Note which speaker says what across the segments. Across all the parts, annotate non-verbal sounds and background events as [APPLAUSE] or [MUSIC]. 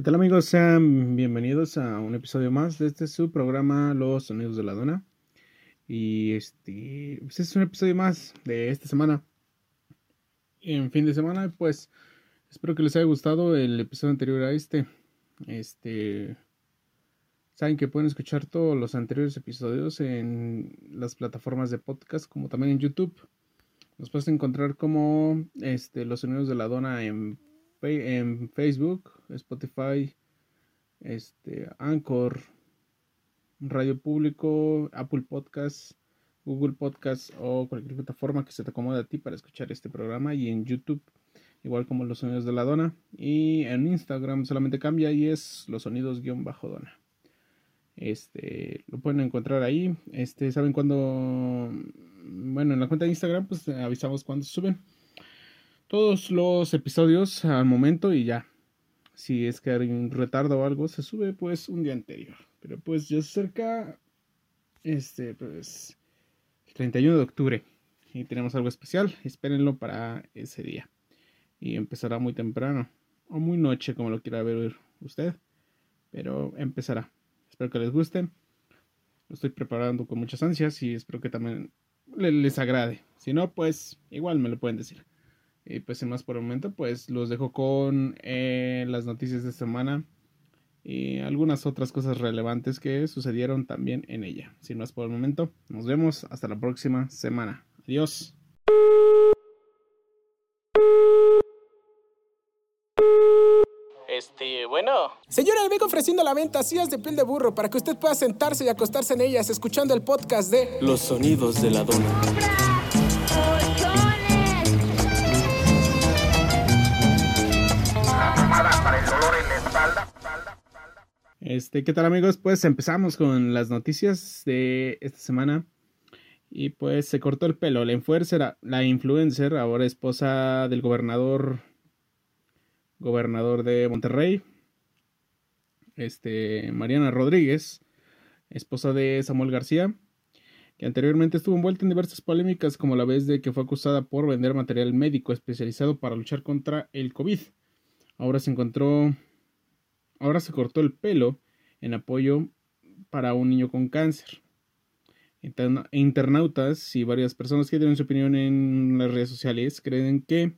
Speaker 1: ¿Qué tal amigos? Sean bienvenidos a un episodio más de este su programa Los Sonidos de la Dona. Y este, pues es un episodio más de esta semana. En fin de semana, pues espero que les haya gustado el episodio anterior a este. Este, saben que pueden escuchar todos los anteriores episodios en las plataformas de podcast como también en YouTube. Nos puedes encontrar como este, Los Sonidos de la Dona en en Facebook, Spotify, este, Anchor, Radio Público, Apple Podcasts, Google Podcasts o cualquier plataforma que se te acomode a ti para escuchar este programa y en YouTube igual como los sonidos de la dona. Y en Instagram solamente cambia y es los sonidos guion bajo dona. Este lo pueden encontrar ahí. Este saben cuando bueno en la cuenta de Instagram pues avisamos cuando suben todos los episodios al momento y ya. Si es que hay un retardo o algo, se sube pues un día anterior. Pero pues ya se acerca este pues el 31 de octubre y tenemos algo especial. Espérenlo para ese día. Y empezará muy temprano o muy noche como lo quiera ver usted, pero empezará. Espero que les guste. Lo estoy preparando con muchas ansias y espero que también les agrade. Si no, pues igual me lo pueden decir. Y pues sin más por el momento, pues los dejo con eh, las noticias de semana y algunas otras cosas relevantes que sucedieron también en ella. Sin más por el momento, nos vemos hasta la próxima semana. Adiós.
Speaker 2: Este, bueno.
Speaker 3: Señora, le vengo ofreciendo la venta sillas de piel de burro para que usted pueda sentarse y acostarse en ellas escuchando el podcast de
Speaker 4: Los sonidos de la dona.
Speaker 1: Este, ¿qué tal amigos? Pues empezamos con las noticias de esta semana. Y pues se cortó el pelo. La influencer, la influencer, ahora esposa del gobernador, gobernador de Monterrey, este, Mariana Rodríguez, esposa de Samuel García, que anteriormente estuvo envuelta en diversas polémicas, como la vez de que fue acusada por vender material médico especializado para luchar contra el COVID. Ahora se encontró ahora se cortó el pelo en apoyo para un niño con cáncer. Internautas y varias personas que dieron su opinión en las redes sociales creen que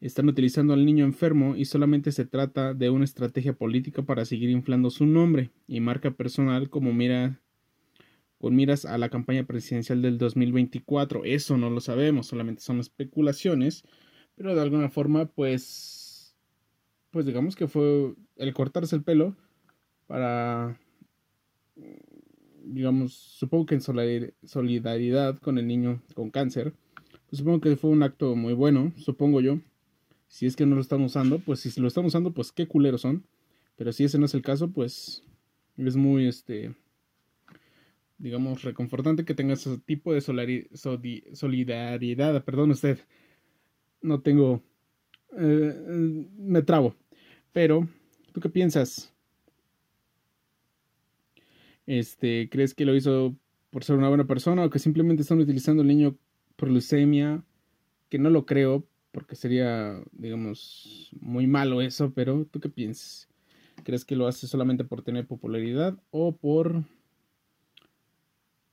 Speaker 1: están utilizando al niño enfermo y solamente se trata de una estrategia política para seguir inflando su nombre y marca personal como mira con miras a la campaña presidencial del 2024. Eso no lo sabemos, solamente son especulaciones, pero de alguna forma pues pues digamos que fue el cortarse el pelo para, digamos, supongo que en solidaridad con el niño con cáncer, pues supongo que fue un acto muy bueno, supongo yo. Si es que no lo están usando, pues si lo están usando, pues qué culeros son. Pero si ese no es el caso, pues es muy, este, digamos, reconfortante que tenga ese tipo de solidaridad. Perdón usted, no tengo, eh, me trabo. Pero, ¿tú qué piensas? Este, ¿crees que lo hizo por ser una buena persona o que simplemente están utilizando al niño por leucemia? Que no lo creo, porque sería, digamos, muy malo eso, pero ¿tú qué piensas? ¿Crees que lo hace solamente por tener popularidad o por,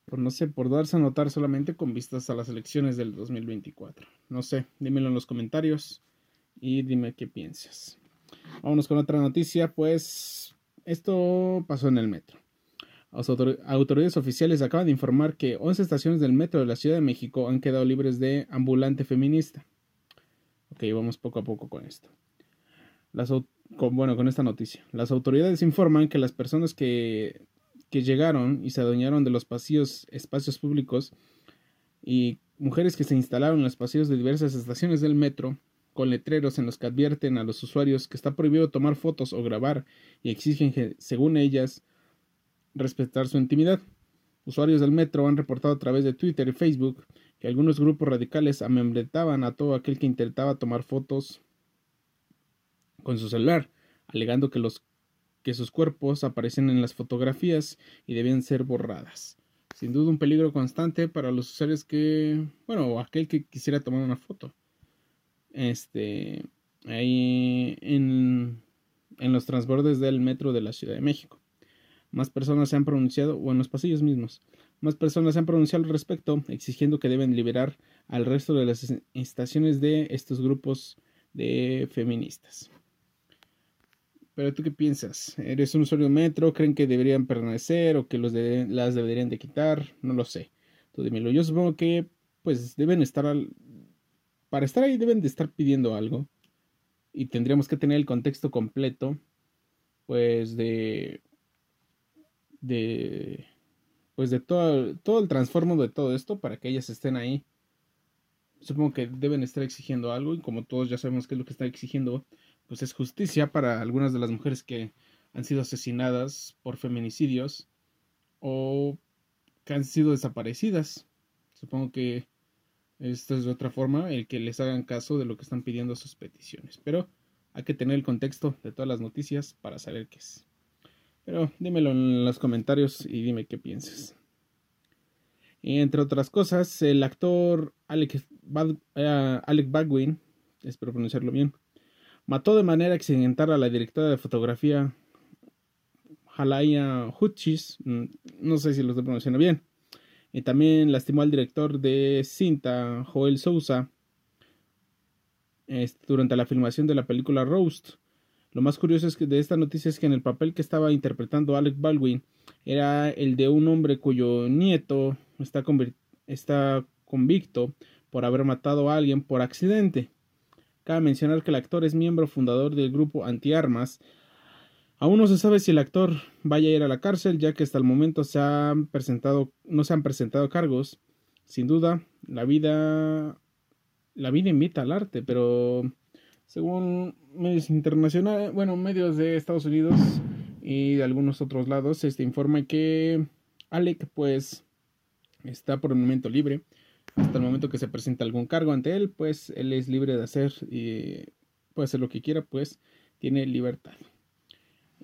Speaker 1: por no sé, por darse a notar solamente con vistas a las elecciones del 2024? No sé, dímelo en los comentarios y dime qué piensas. Vámonos con otra noticia, pues esto pasó en el metro. Las autoridades oficiales acaban de informar que 11 estaciones del metro de la Ciudad de México han quedado libres de ambulante feminista. Ok, vamos poco a poco con esto. bueno, con esta noticia. Las autoridades informan que las personas que, que llegaron y se adueñaron de los pasillos, espacios públicos y mujeres que se instalaron en los pasillos de diversas estaciones del metro con letreros en los que advierten a los usuarios que está prohibido tomar fotos o grabar y exigen, según ellas, respetar su intimidad. Usuarios del metro han reportado a través de Twitter y Facebook que algunos grupos radicales amedrentaban a todo aquel que intentaba tomar fotos con su celular, alegando que, los, que sus cuerpos aparecen en las fotografías y debían ser borradas. Sin duda un peligro constante para los usuarios que, bueno, aquel que quisiera tomar una foto. Este, ahí en, en los transbordes del metro de la Ciudad de México. Más personas se han pronunciado, o en los pasillos mismos, más personas se han pronunciado al respecto, exigiendo que deben liberar al resto de las estaciones de estos grupos de feministas. Pero tú qué piensas? ¿Eres un usuario metro? ¿Creen que deberían permanecer o que los las deberían de quitar? No lo sé. Tú dímelo. Yo supongo que pues deben estar al, para estar ahí deben de estar pidiendo algo y tendríamos que tener el contexto completo pues de de pues de todo, todo el transformo de todo esto para que ellas estén ahí supongo que deben estar exigiendo algo y como todos ya sabemos qué es lo que está exigiendo, pues es justicia para algunas de las mujeres que han sido asesinadas por feminicidios o que han sido desaparecidas. Supongo que esto es de otra forma el que les hagan caso de lo que están pidiendo sus peticiones. Pero hay que tener el contexto de todas las noticias para saber qué es. Pero dímelo en los comentarios y dime qué piensas. Entre otras cosas, el actor Alec, eh, Alec Baldwin, espero pronunciarlo bien, mató de manera accidental a la directora de fotografía Halaya Hutchis, mm, no sé si lo estoy pronunciando bien, y también lastimó al director de cinta Joel Sousa durante la filmación de la película Roast. Lo más curioso es que de esta noticia es que en el papel que estaba interpretando Alec Baldwin era el de un hombre cuyo nieto está, está convicto por haber matado a alguien por accidente. Cabe mencionar que el actor es miembro fundador del grupo Antiarmas. Aún no se sabe si el actor vaya a ir a la cárcel, ya que hasta el momento se han presentado, no se han presentado cargos. Sin duda, la vida, la vida invita al arte, pero según medios internacionales, bueno, medios de Estados Unidos y de algunos otros lados, este informa que Alec, pues, está por el momento libre. Hasta el momento que se presenta algún cargo ante él, pues él es libre de hacer y puede hacer lo que quiera, pues tiene libertad.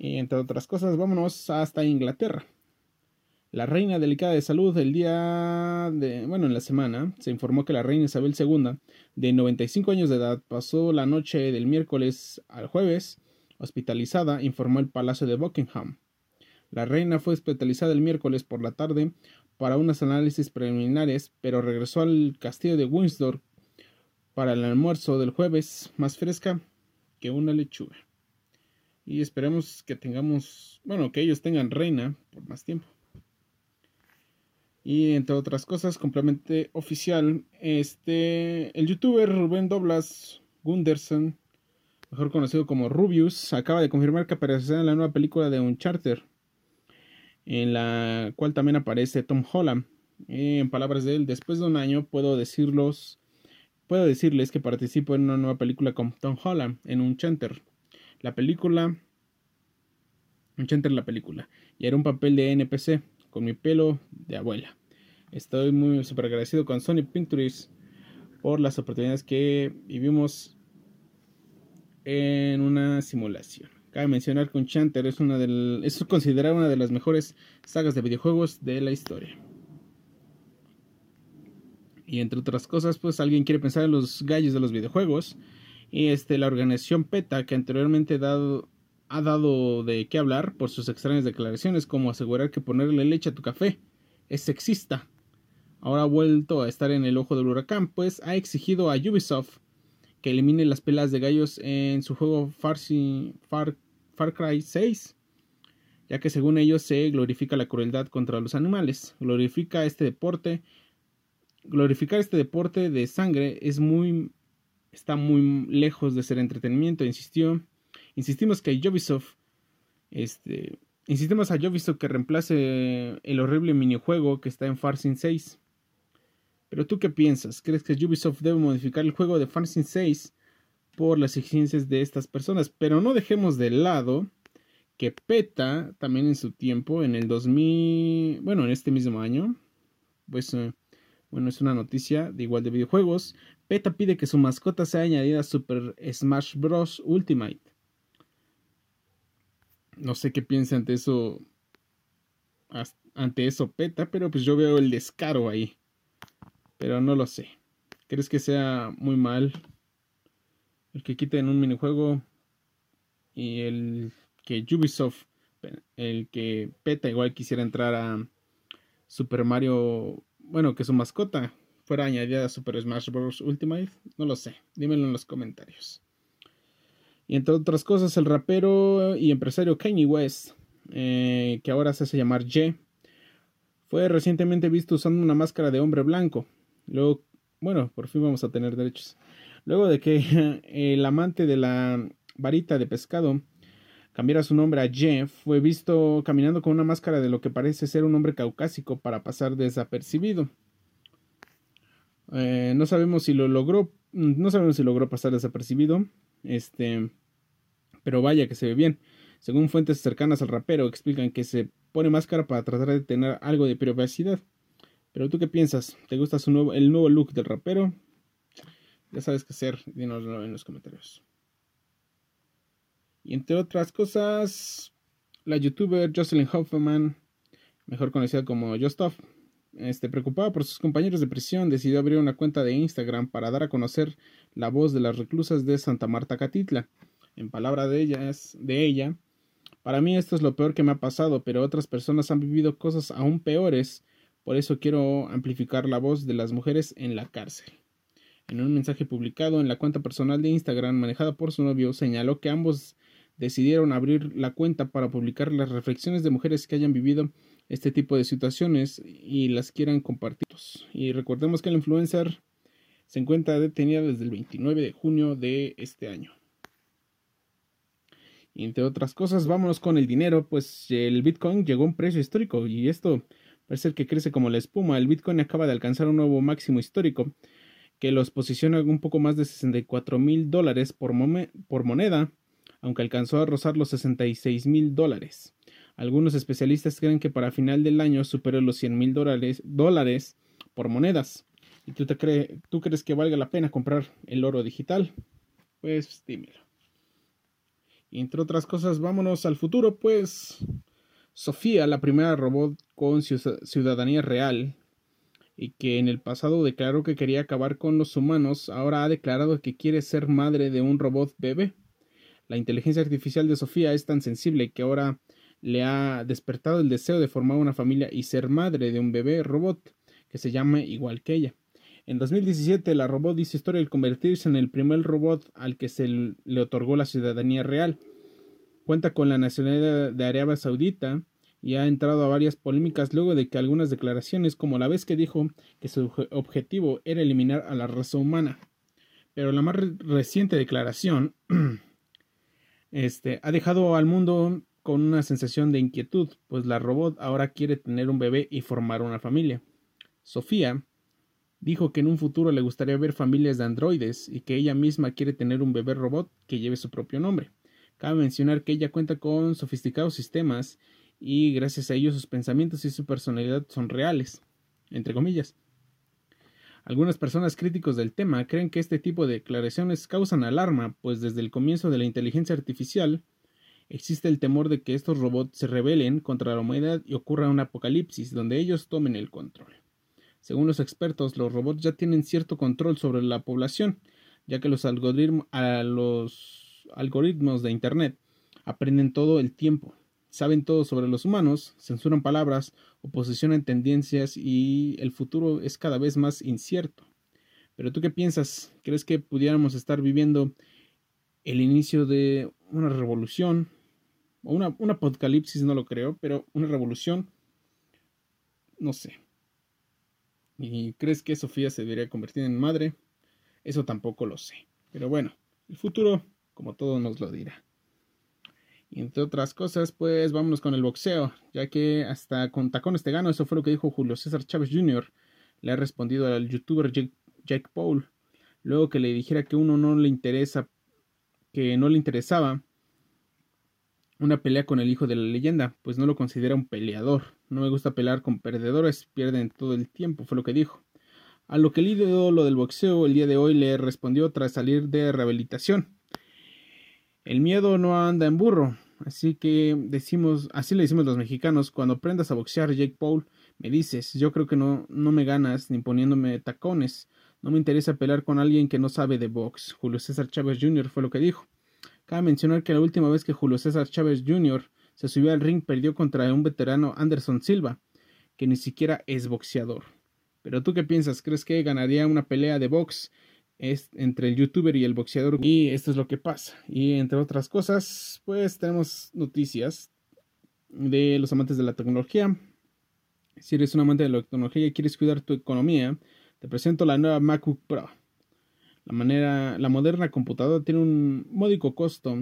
Speaker 1: Y entre otras cosas, vámonos hasta Inglaterra. La reina delicada de salud el día de, bueno, en la semana, se informó que la reina Isabel II, de 95 años de edad, pasó la noche del miércoles al jueves hospitalizada, informó el Palacio de Buckingham. La reina fue hospitalizada el miércoles por la tarde para unos análisis preliminares, pero regresó al castillo de Windsor para el almuerzo del jueves, más fresca que una lechuga. Y esperemos que tengamos, bueno, que ellos tengan reina por más tiempo. Y entre otras cosas, completamente oficial, este, el youtuber Rubén Doblas Gunderson, mejor conocido como Rubius, acaba de confirmar que aparecerá en la nueva película de Uncharted en la cual también aparece Tom Holland. En palabras de él, después de un año puedo decirlos, puedo decirles que participo en una nueva película con Tom Holland en un chanter. La película, un chanter la película, y era un papel de NPC con mi pelo de abuela. Estoy muy super agradecido con Sony Pictures por las oportunidades que vivimos en una simulación. Cabe mencionar que Uncharted es una del, es considerada una de las mejores sagas de videojuegos de la historia. Y entre otras cosas, pues alguien quiere pensar en los gallos de los videojuegos. Y este, la organización PETA, que anteriormente dado, ha dado de qué hablar por sus extrañas declaraciones, como asegurar que ponerle leche a tu café es sexista. Ahora ha vuelto a estar en el ojo del huracán, pues ha exigido a Ubisoft que elimine las pelas de gallos en su juego Far, Far, Cry 6, ya que según ellos se glorifica la crueldad contra los animales, glorifica este deporte, glorificar este deporte de sangre es muy está muy lejos de ser entretenimiento, insistió. Insistimos que Ubisoft este insistimos a Ubisoft que reemplace el horrible minijuego que está en Far Cry 6 pero tú qué piensas? ¿Crees que Ubisoft debe modificar el juego de Fantasy 6 por las exigencias de estas personas? Pero no dejemos de lado que PETA también en su tiempo, en el 2000, bueno, en este mismo año, pues, eh, bueno, es una noticia de igual de videojuegos. PETA pide que su mascota sea añadida a Super Smash Bros. Ultimate. No sé qué piensa ante eso, ante eso PETA, pero pues yo veo el descaro ahí. Pero no lo sé. ¿Crees que sea muy mal el que quiten un minijuego y el que Ubisoft, el que PETA igual quisiera entrar a Super Mario, bueno, que su mascota fuera añadida a Super Smash Bros. Ultimate, no lo sé, dímelo en los comentarios. Y entre otras cosas, el rapero y empresario Kanye West, eh, que ahora se hace llamar Ye, fue recientemente visto usando una máscara de hombre blanco. Luego, bueno, por fin vamos a tener derechos. Luego de que [LAUGHS] el amante de la varita de pescado cambiara su nombre a Jeff, fue visto caminando con una máscara de lo que parece ser un hombre caucásico para pasar desapercibido. Eh, no sabemos si lo logró, no sabemos si logró pasar desapercibido, este, pero vaya que se ve bien. Según fuentes cercanas al rapero, explican que se pone máscara para tratar de tener algo de privacidad. Pero tú qué piensas? ¿Te gusta su nuevo, el nuevo look del rapero? Ya sabes qué hacer, dínoslo en los comentarios. Y entre otras cosas, la youtuber Jocelyn Hoffman, mejor conocida como Justoff, este, preocupada por sus compañeros de prisión, decidió abrir una cuenta de Instagram para dar a conocer la voz de las reclusas de Santa Marta Catitla. En palabra de, ellas, de ella, para mí esto es lo peor que me ha pasado, pero otras personas han vivido cosas aún peores, por eso quiero amplificar la voz de las mujeres en la cárcel. En un mensaje publicado en la cuenta personal de Instagram manejada por su novio, señaló que ambos decidieron abrir la cuenta para publicar las reflexiones de mujeres que hayan vivido este tipo de situaciones y las quieran compartir. Y recordemos que el influencer se encuentra detenida desde el 29 de junio de este año. Entre otras cosas, vámonos con el dinero, pues el Bitcoin llegó a un precio histórico y esto parece que crece como la espuma. El Bitcoin acaba de alcanzar un nuevo máximo histórico que los posiciona un poco más de 64 mil dólares por moneda aunque alcanzó a rozar los 66 mil dólares. Algunos especialistas creen que para final del año superó los 100 mil dólares, por monedas. ¿Y tú, te tú crees que valga la pena comprar el oro digital? Pues dímelo. Y entre otras cosas, vámonos al futuro, pues Sofía, la primera robot con ciudadanía real, y que en el pasado declaró que quería acabar con los humanos, ahora ha declarado que quiere ser madre de un robot bebé. La inteligencia artificial de Sofía es tan sensible que ahora le ha despertado el deseo de formar una familia y ser madre de un bebé robot que se llame igual que ella. En 2017, la robot hizo historia al convertirse en el primer robot al que se le otorgó la ciudadanía real. Cuenta con la nacionalidad de Arabia Saudita y ha entrado a varias polémicas luego de que algunas declaraciones, como la vez que dijo que su objetivo era eliminar a la raza humana. Pero la más reciente declaración [CLEARS THROAT] este, ha dejado al mundo con una sensación de inquietud, pues la robot ahora quiere tener un bebé y formar una familia. Sofía dijo que en un futuro le gustaría ver familias de androides y que ella misma quiere tener un bebé robot que lleve su propio nombre. Cabe mencionar que ella cuenta con sofisticados sistemas y gracias a ellos sus pensamientos y su personalidad son reales, entre comillas. Algunas personas críticos del tema creen que este tipo de declaraciones causan alarma, pues desde el comienzo de la inteligencia artificial existe el temor de que estos robots se rebelen contra la humanidad y ocurra un apocalipsis donde ellos tomen el control. Según los expertos, los robots ya tienen cierto control sobre la población, ya que los, los algoritmos de Internet aprenden todo el tiempo, saben todo sobre los humanos, censuran palabras o posicionan tendencias y el futuro es cada vez más incierto. Pero tú qué piensas? ¿Crees que pudiéramos estar viviendo el inicio de una revolución? O una, un apocalipsis, no lo creo, pero una revolución, no sé. ¿Y crees que Sofía se debería convertir en madre? Eso tampoco lo sé. Pero bueno, el futuro, como todo, nos lo dirá. Y entre otras cosas, pues vámonos con el boxeo, ya que hasta con tacones te gano, eso fue lo que dijo Julio César Chávez Jr. Le ha respondido al youtuber Jake, Paul, luego que le dijera que uno no le interesa, que no le interesaba una pelea con el hijo de la leyenda, pues no lo considera un peleador. No me gusta pelear con perdedores, pierden todo el tiempo, fue lo que dijo. A lo que el ídolo del boxeo el día de hoy le respondió tras salir de rehabilitación. El miedo no anda en burro, así que decimos, así le decimos los mexicanos, cuando aprendas a boxear Jake Paul, me dices, yo creo que no, no me ganas ni poniéndome tacones, no me interesa pelear con alguien que no sabe de box. Julio César Chávez Jr. fue lo que dijo. Cabe mencionar que la última vez que Julio César Chávez Jr. se subió al ring perdió contra un veterano Anderson Silva, que ni siquiera es boxeador. Pero tú qué piensas? ¿Crees que ganaría una pelea de box entre el youtuber y el boxeador? Y esto es lo que pasa. Y entre otras cosas, pues tenemos noticias de los amantes de la tecnología. Si eres un amante de la tecnología y quieres cuidar tu economía, te presento la nueva MacBook Pro. La, manera, la moderna computadora tiene un módico costo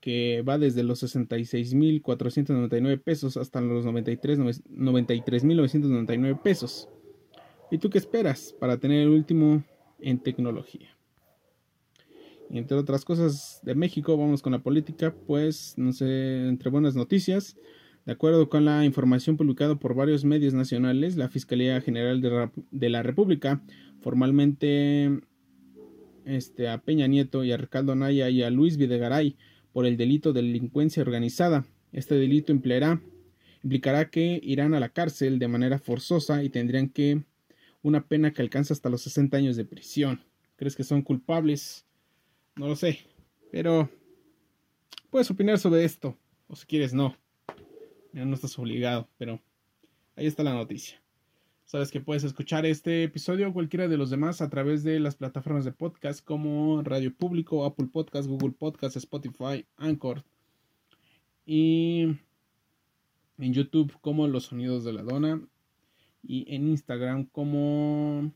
Speaker 1: que va desde los 66.499 pesos hasta los 93.999 pesos. ¿Y tú qué esperas para tener el último en tecnología? Y entre otras cosas de México, vamos con la política, pues, no sé, entre buenas noticias, de acuerdo con la información publicada por varios medios nacionales, la Fiscalía General de la República formalmente este, a Peña Nieto y a Ricardo Naya y a Luis Videgaray por el delito de delincuencia organizada. Este delito implicará, implicará que irán a la cárcel de manera forzosa y tendrían que una pena que alcanza hasta los 60 años de prisión. ¿Crees que son culpables? No lo sé, pero puedes opinar sobre esto, o si quieres no no estás obligado, pero ahí está la noticia. Sabes que puedes escuchar este episodio o cualquiera de los demás a través de las plataformas de podcast como Radio Público, Apple Podcast, Google Podcast, Spotify, Anchor y en YouTube como Los Sonidos de la Dona y en Instagram como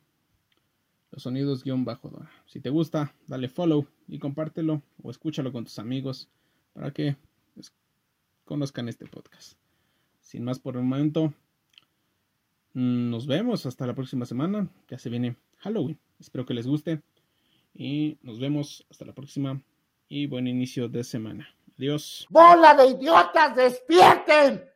Speaker 1: Los Sonidos-Dona. Si te gusta, dale follow y compártelo o escúchalo con tus amigos para que conozcan este podcast. Sin más por el momento, nos vemos hasta la próxima semana. Ya se viene Halloween. Espero que les guste. Y nos vemos hasta la próxima. Y buen inicio de semana. Adiós.
Speaker 2: ¡Bola de idiotas! ¡Despierten!